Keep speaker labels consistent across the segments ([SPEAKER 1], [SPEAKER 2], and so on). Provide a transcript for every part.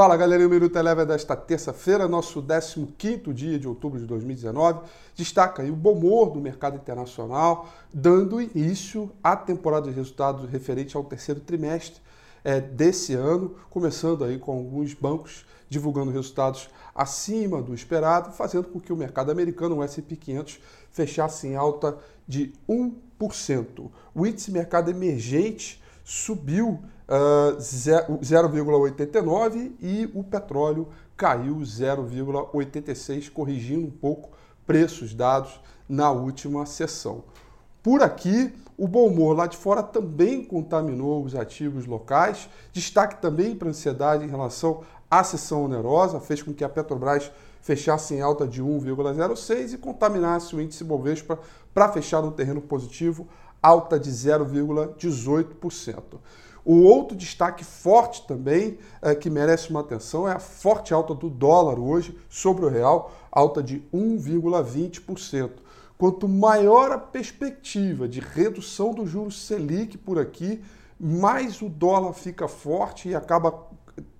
[SPEAKER 1] Fala galera, o Minuto Eleva desta terça-feira, nosso 15 dia de outubro de 2019. Destaca aí o bom humor do mercado internacional, dando início à temporada de resultados referente ao terceiro trimestre é, desse ano, começando aí com alguns bancos divulgando resultados acima do esperado, fazendo com que o mercado americano, o S&P 500, fechasse em alta de 1%. O índice mercado emergente subiu uh, 0,89 e o petróleo caiu 0,86, corrigindo um pouco preços dados na última sessão. Por aqui, o bom humor lá de fora também contaminou os ativos locais. Destaque também para a ansiedade em relação à sessão onerosa, fez com que a Petrobras fechasse em alta de 1,06 e contaminasse o índice Bovespa para fechar no terreno positivo alta de 0,18%. O outro destaque forte também, é, que merece uma atenção, é a forte alta do dólar hoje sobre o real, alta de 1,20%. Quanto maior a perspectiva de redução do juros Selic por aqui, mais o dólar fica forte e acaba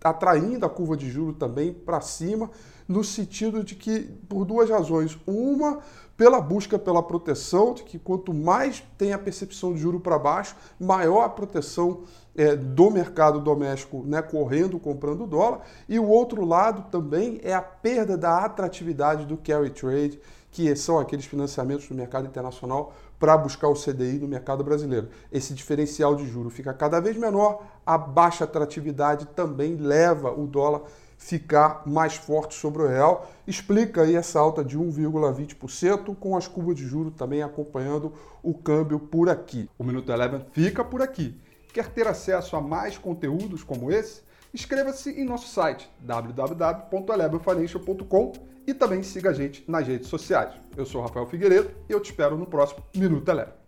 [SPEAKER 1] atraindo a curva de juro também para cima, no sentido de que, por duas razões. Uma, pela busca pela proteção, de que quanto mais tem a percepção de juro para baixo, maior a proteção é, do mercado doméstico né, correndo, comprando dólar. E o outro lado também é a perda da atratividade do carry trade, que são aqueles financiamentos no mercado internacional para buscar o CDI no mercado brasileiro. Esse diferencial de juro fica cada vez menor, a baixa atratividade também leva o dólar ficar mais forte sobre o real. Explica aí essa alta de 1,20% com as curvas de juro também acompanhando o câmbio por aqui. O Minuto Eleven fica por aqui. Quer ter acesso a mais conteúdos como esse? Inscreva-se em nosso site www.elevenfinancial.com e também siga a gente nas redes sociais. Eu sou Rafael Figueiredo e eu te espero no próximo Minuto Eleve.